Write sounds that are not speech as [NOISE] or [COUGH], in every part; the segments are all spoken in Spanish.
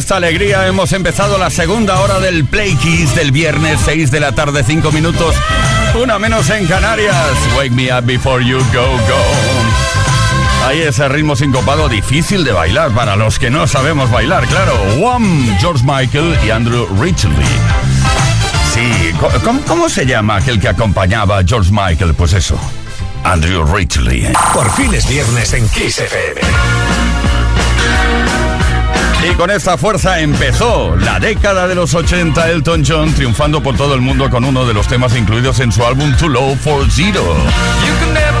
esta alegría hemos empezado la segunda hora del Play Kiss del viernes 6 de la tarde, 5 minutos, una menos en Canarias. Wake me up before you go, go. Ahí ese ritmo sincopado difícil de bailar para los que no sabemos bailar, claro. Wham, George Michael y Andrew Ridgely. Sí, ¿cómo, se llama aquel que acompañaba a George Michael? Pues eso, Andrew Ridgely. Por fin es viernes en Kiss FM. Y con esta fuerza empezó la década de los 80 Elton John triunfando por todo el mundo con uno de los temas incluidos en su álbum Too Low for Zero. You think never?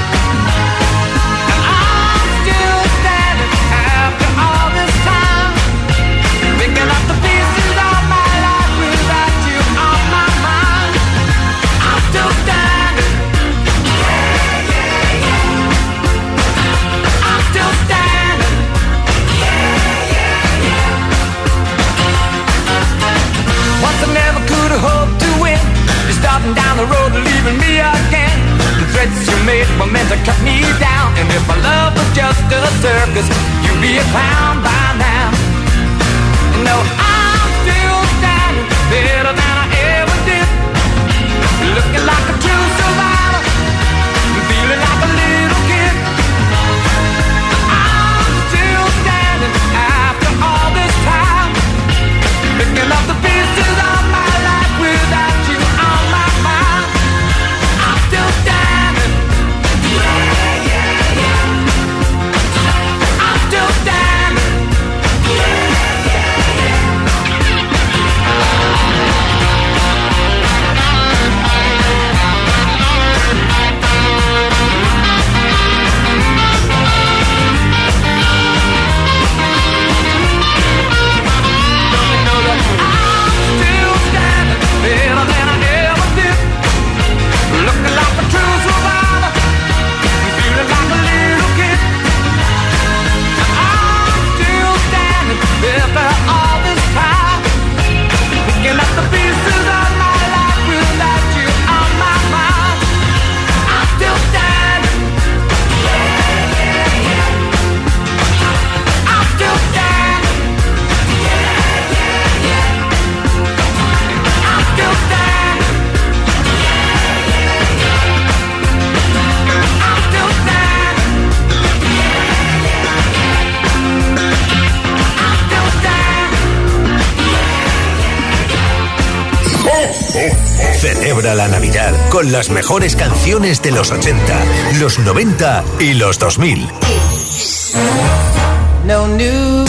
Celebra la Navidad con las mejores canciones de los 80, los 90 y los 2000. No New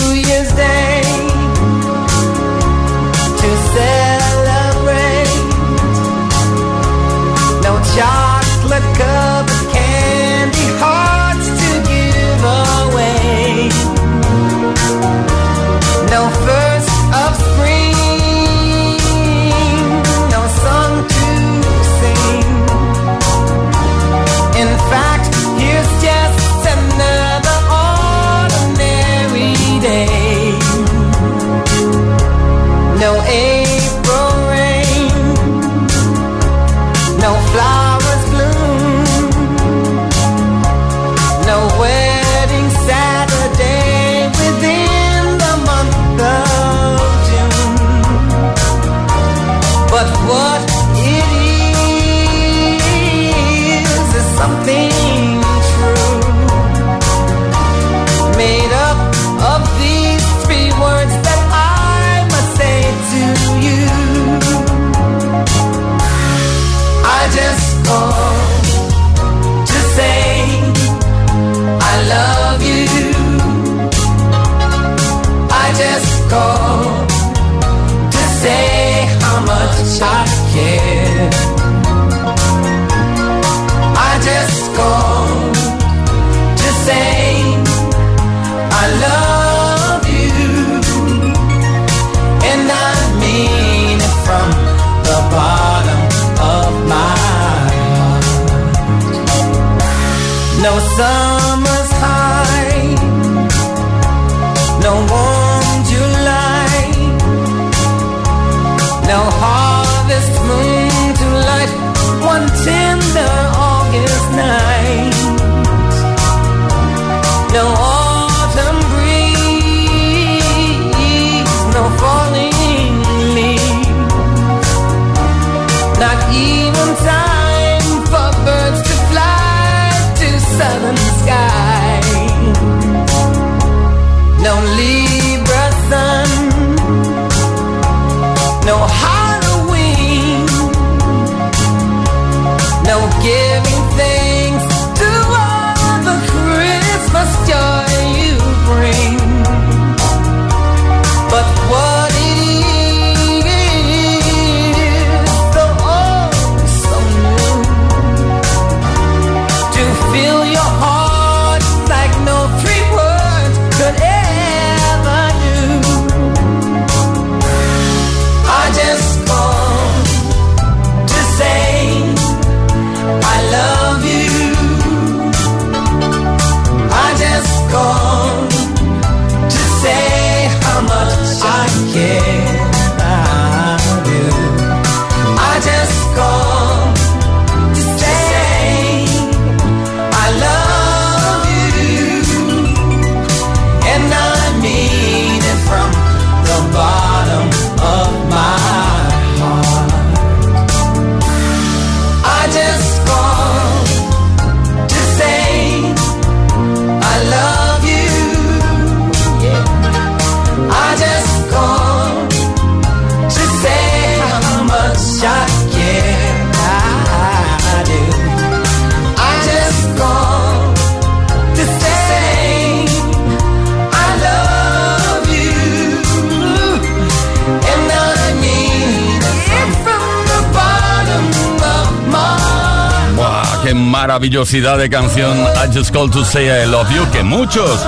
maravillosidad de canción! I Just Call to Say I Love You, que muchos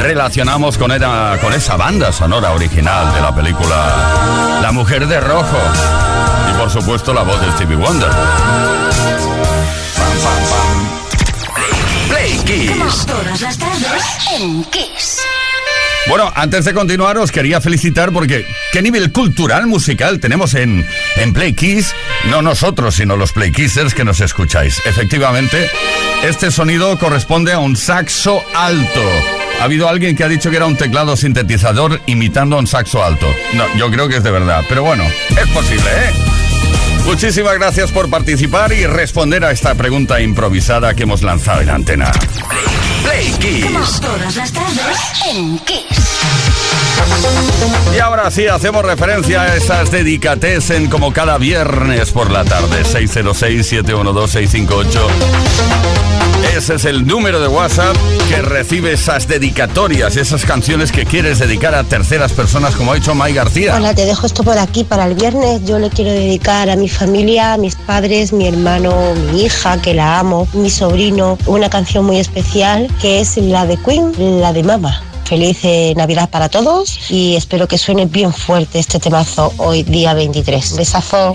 relacionamos con, era- con esa banda sonora original de la película La Mujer de Rojo. Y por supuesto la voz de Stevie Wonder. Play Kiss. Todas las tardes en Kiss. Bueno, antes de continuar os quería felicitar porque qué nivel cultural musical tenemos en, en Play Kiss. No nosotros, sino los Play Kissers que nos escucháis. Efectivamente, este sonido corresponde a un saxo alto. Ha habido alguien que ha dicho que era un teclado sintetizador imitando a un saxo alto. No, yo creo que es de verdad. Pero bueno, es posible, ¿eh? Muchísimas gracias por participar y responder a esta pregunta improvisada que hemos lanzado en la antena. Play Kiss. Todas las tardes en Kiss. Y ahora sí, hacemos referencia a esas dedicates en como cada viernes por la tarde, 606-712-658. Ese es el número de WhatsApp que recibe esas dedicatorias, esas canciones que quieres dedicar a terceras personas, como ha hecho May García. Hola, te dejo esto por aquí para el viernes. Yo le quiero dedicar a mi familia, a mis padres, mi hermano, mi hija, que la amo, mi sobrino, una canción muy especial que es la de Queen, la de Mama. Feliz eh, Navidad para todos y espero que suene bien fuerte este temazo hoy día 23. Besazo.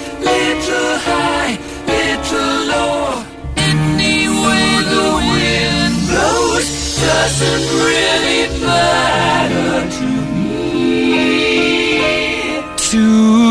Little high, little low. Any way the wind blows doesn't really matter to me. To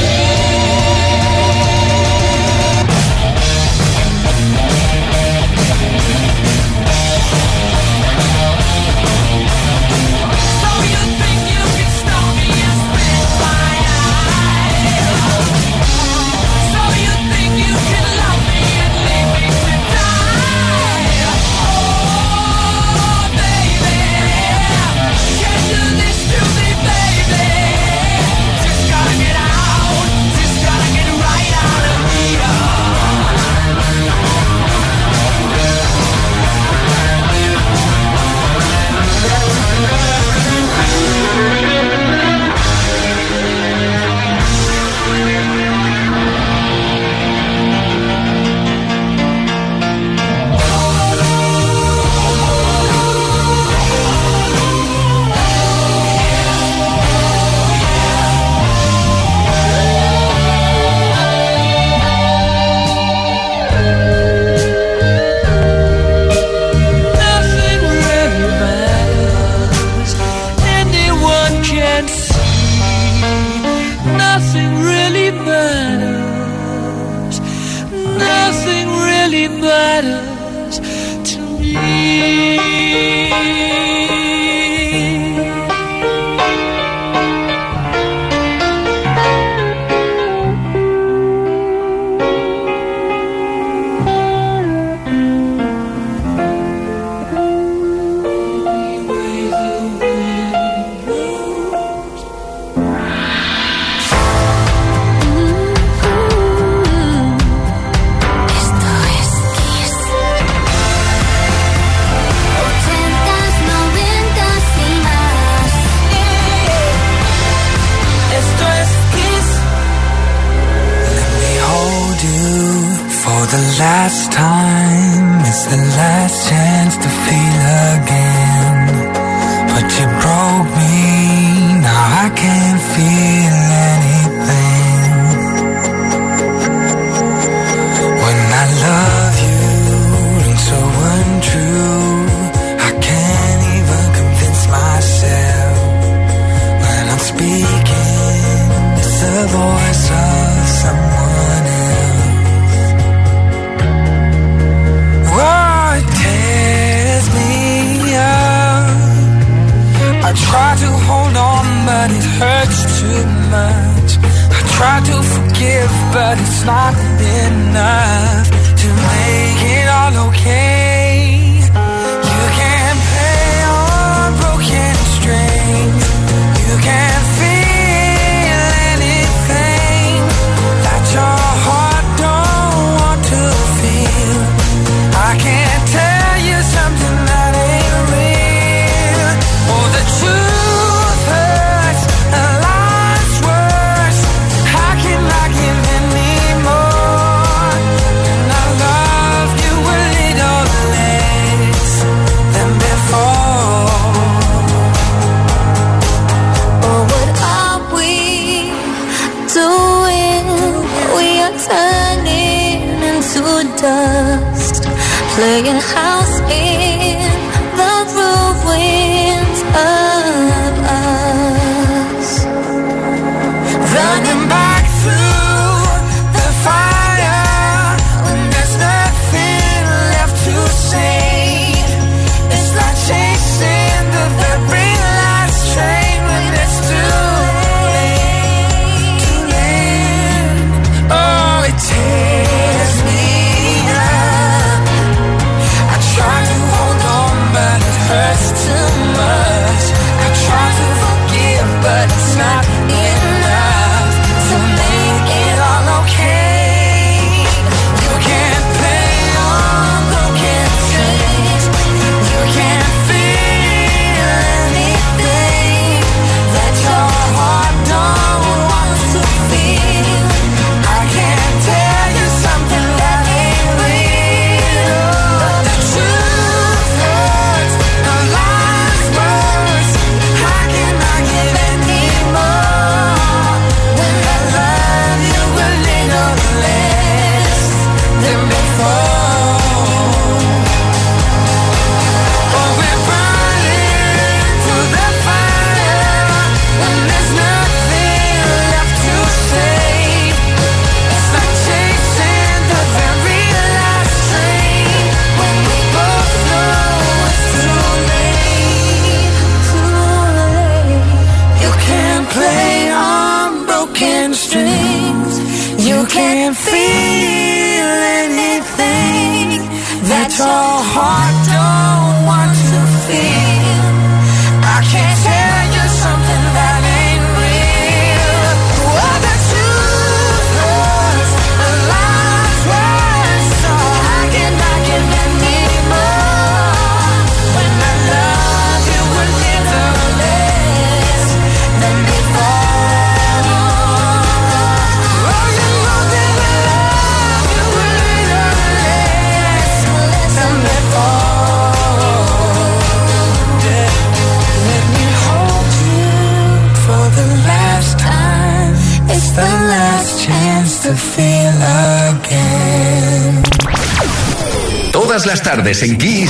en Kiss.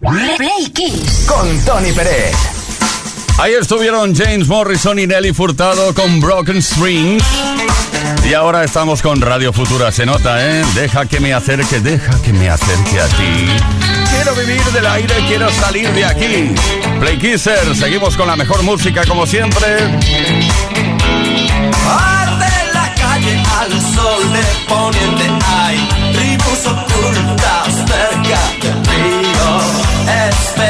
Right. Play Kiss. Con Tony Pérez. Ahí estuvieron James Morrison y Nelly Furtado con Broken Strings. Y ahora estamos con Radio Futura, se nota, ¿eh? Deja que me acerque, deja que me acerque a ti. Quiero vivir del aire, quiero salir de aquí. Play Kisser, seguimos con la mejor música como siempre. Arde la calle al sol de poniente, ay incluso ocultas cerca del río. Espera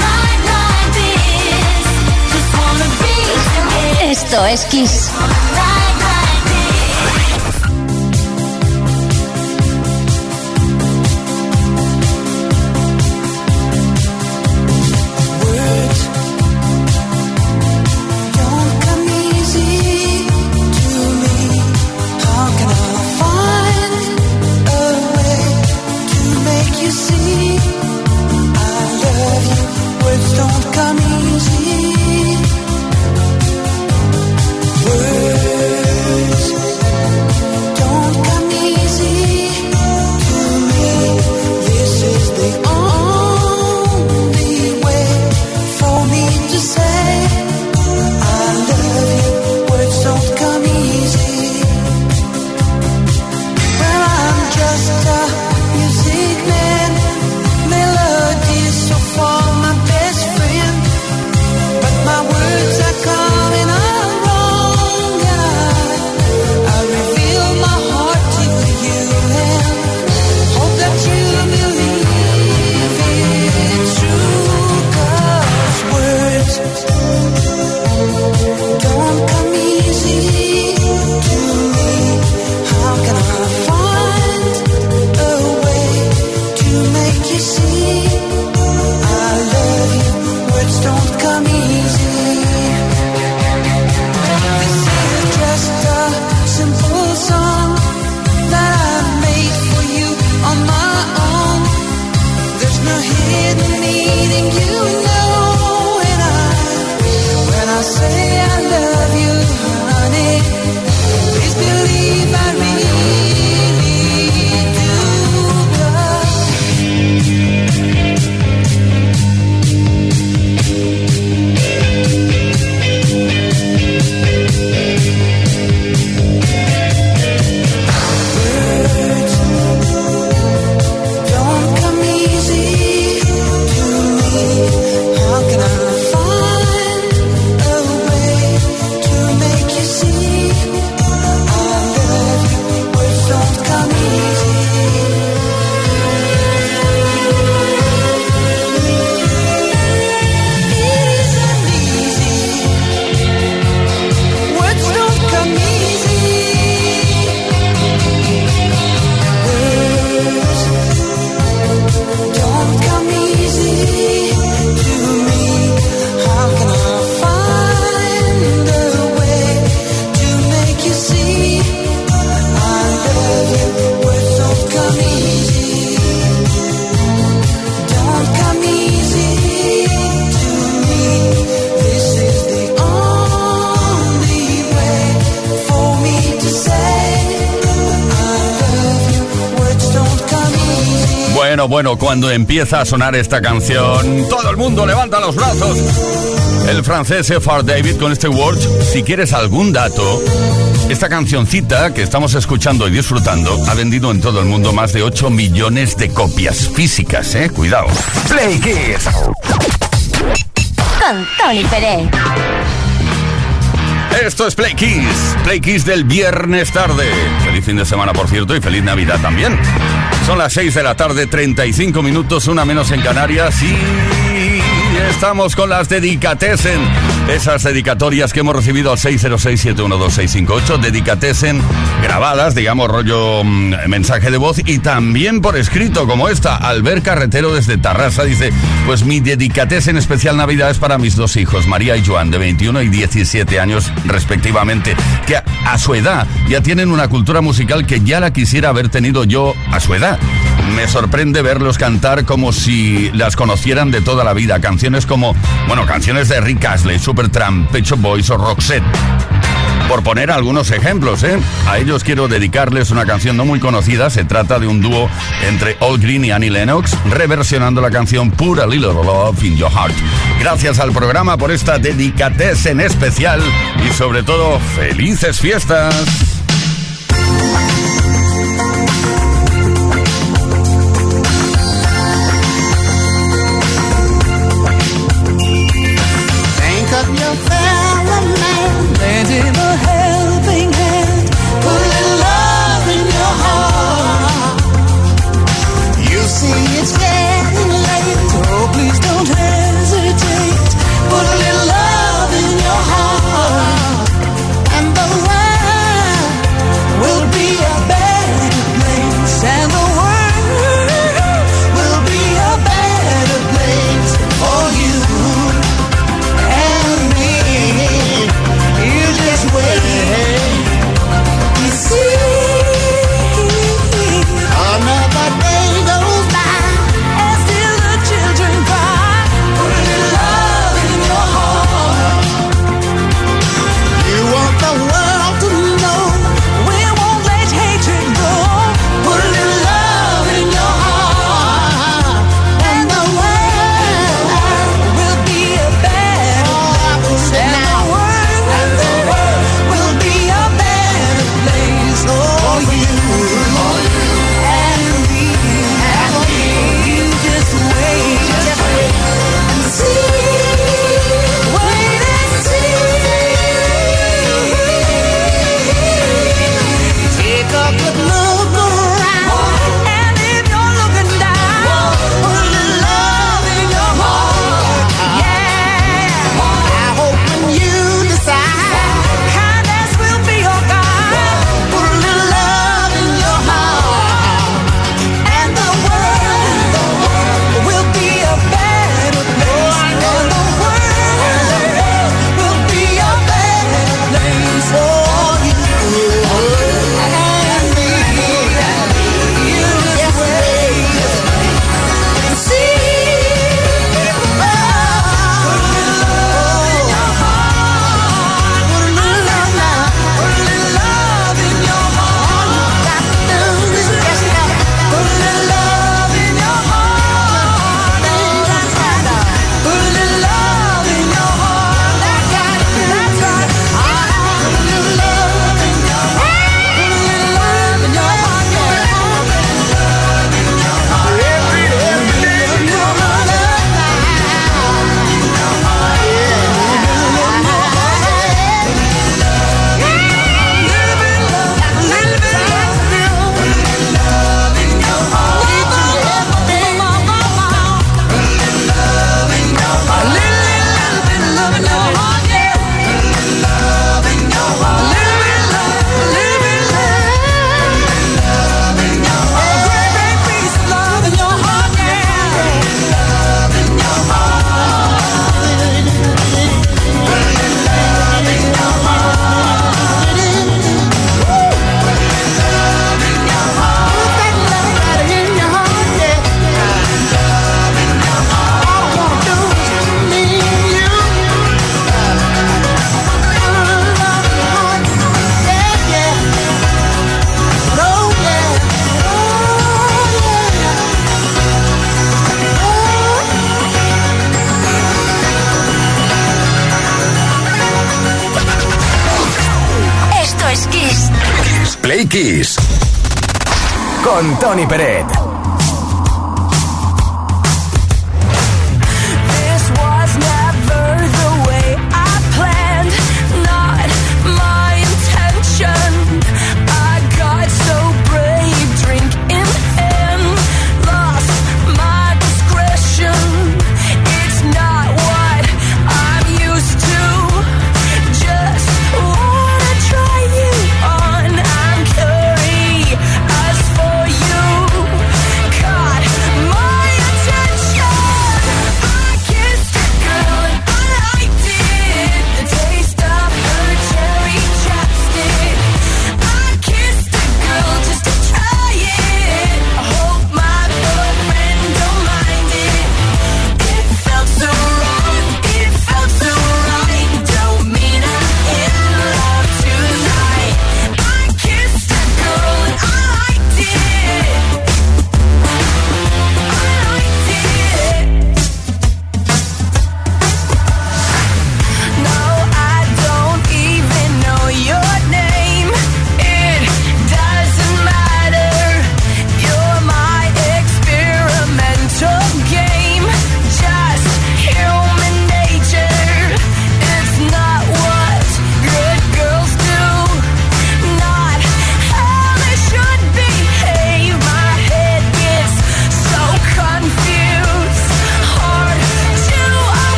Esto es Kiss. Bueno, cuando empieza a sonar esta canción, todo el mundo levanta los brazos. El francés F.R. David con este Word, si quieres algún dato, esta cancioncita que estamos escuchando y disfrutando ha vendido en todo el mundo más de 8 millones de copias físicas, ¿eh? Cuidado. Play Kiss. Con Tony Pérez. Esto es Play Kiss, Play Kiss del viernes tarde. Feliz fin de semana, por cierto, y feliz Navidad también. Son las 6 de la tarde, 35 minutos, una menos en Canarias y estamos con las Dedicatesen. Esas dedicatorias que hemos recibido al 606-712-658. Dedicatesen grabadas, digamos, rollo mm, mensaje de voz y también por escrito, como esta. Albert Carretero desde Tarrasa dice, pues mi Dedicatesen especial Navidad es para mis dos hijos, María y Joan, de 21 y 17 años respectivamente, a, su edad ya tienen una cultura musical que ya la quisiera haber tenido yo a su edad. Me sorprende verlos cantar como si las conocieran de toda la vida. Canciones como, bueno, canciones de Rick Astley, Supertramp, Pet Shop Boys o Roxette por poner algunos ejemplos. ¿eh? A ellos quiero dedicarles una canción no muy conocida. Se trata de un dúo entre Old Green y Annie Lennox, reversionando la canción Pura Little Love in Your Heart. Gracias al programa por esta dedicatez en especial y sobre todo, felices fiestas.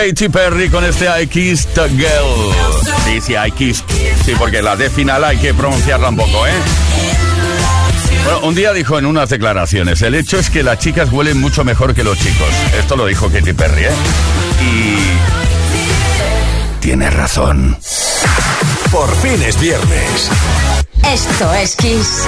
Katy Perry con este I Kissed a Girl. Sí, sí, I Kissed. Sí, porque la D final hay que pronunciarla un poco, ¿eh? Bueno, un día dijo en unas declaraciones, el hecho es que las chicas huelen mucho mejor que los chicos. Esto lo dijo Katy Perry, ¿eh? Y... Tiene razón. Por fin es viernes. Esto es Kiss.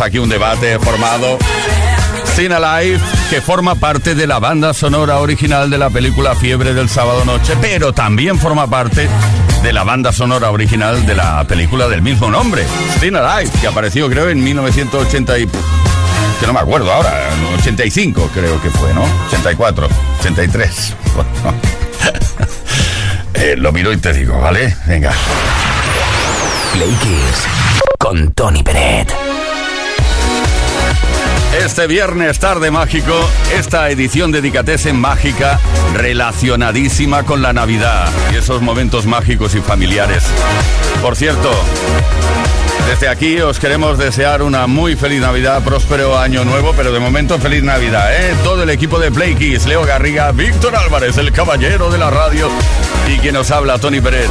Aquí un debate formado. Sin Alive, que forma parte de la banda sonora original de la película Fiebre del Sábado Noche, pero también forma parte de la banda sonora original de la película del mismo nombre, Sin Alive, que apareció creo en 1980 y... que no me acuerdo ahora, en 85 creo que fue, ¿no? 84, 83. [LAUGHS] Eh, lo miro y te digo, ¿vale? Venga. Play con Tony Peret. Este viernes tarde mágico, esta edición de Dicatesen mágica relacionadísima con la Navidad y esos momentos mágicos y familiares. Por cierto, desde aquí os queremos desear una muy feliz Navidad, próspero año nuevo, pero de momento feliz Navidad, ¿eh? Todo el equipo de Play Kiss, Leo Garriga, Víctor Álvarez, el caballero de la radio y quien nos habla, Tony Peret.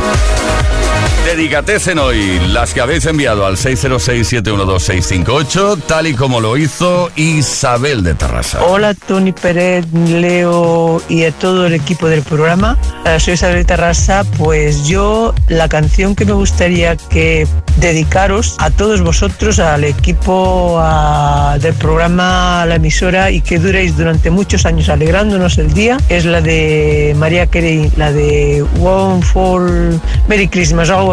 Dedicatesen hoy las que habéis enviado al 606-712-658, tal y como lo hizo Isabel de Terrassa. Hola Tony Pérez, Leo y a todo el equipo del programa. Eh, Soy Isabel Terrassa, pues yo la canción que me gustaría que dedicaros a todos vosotros, al equipo a- del programa, a la emisora y que duréis durante muchos años alegrándonos el día, es la de María Carey, la de One for Merry Christmas algo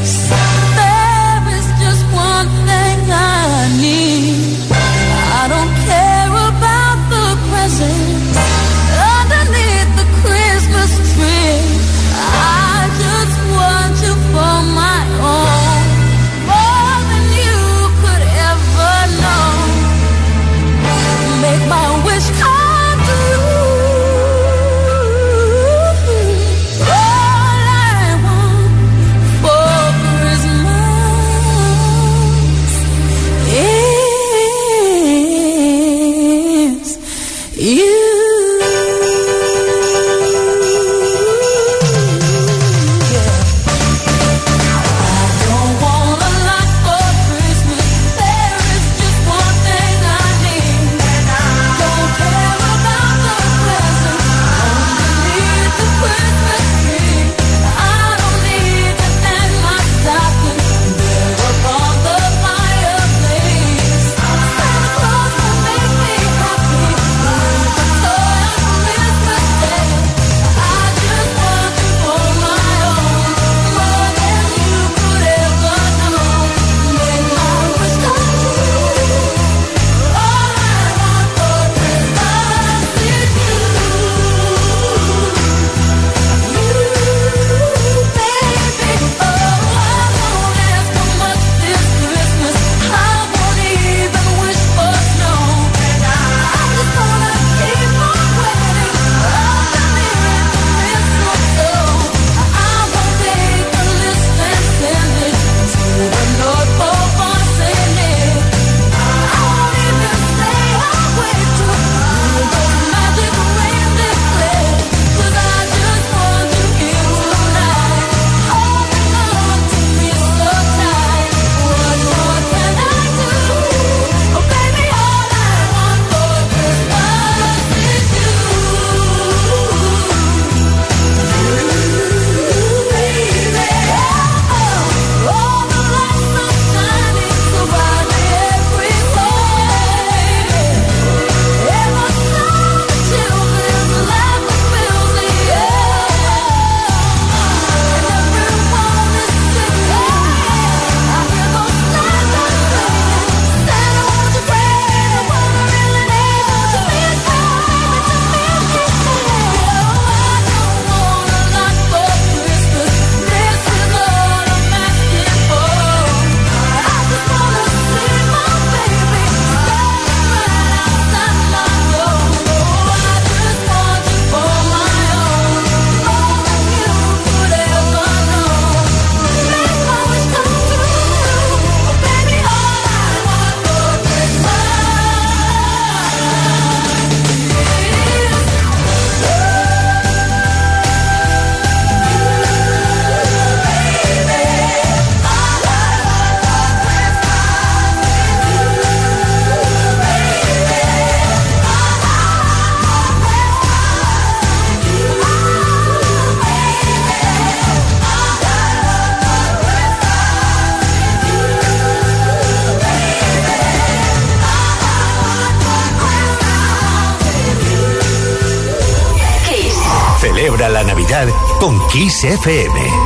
Kiss.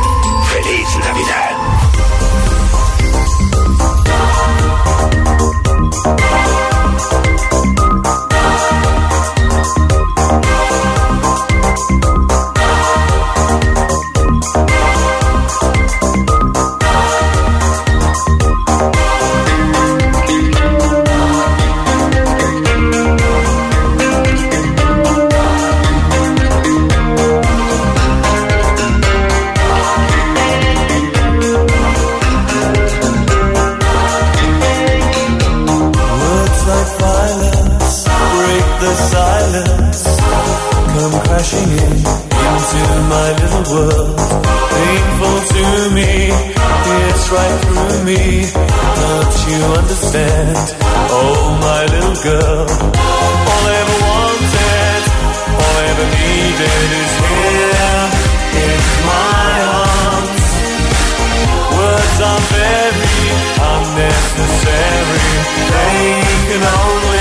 Very unnecessary. They can only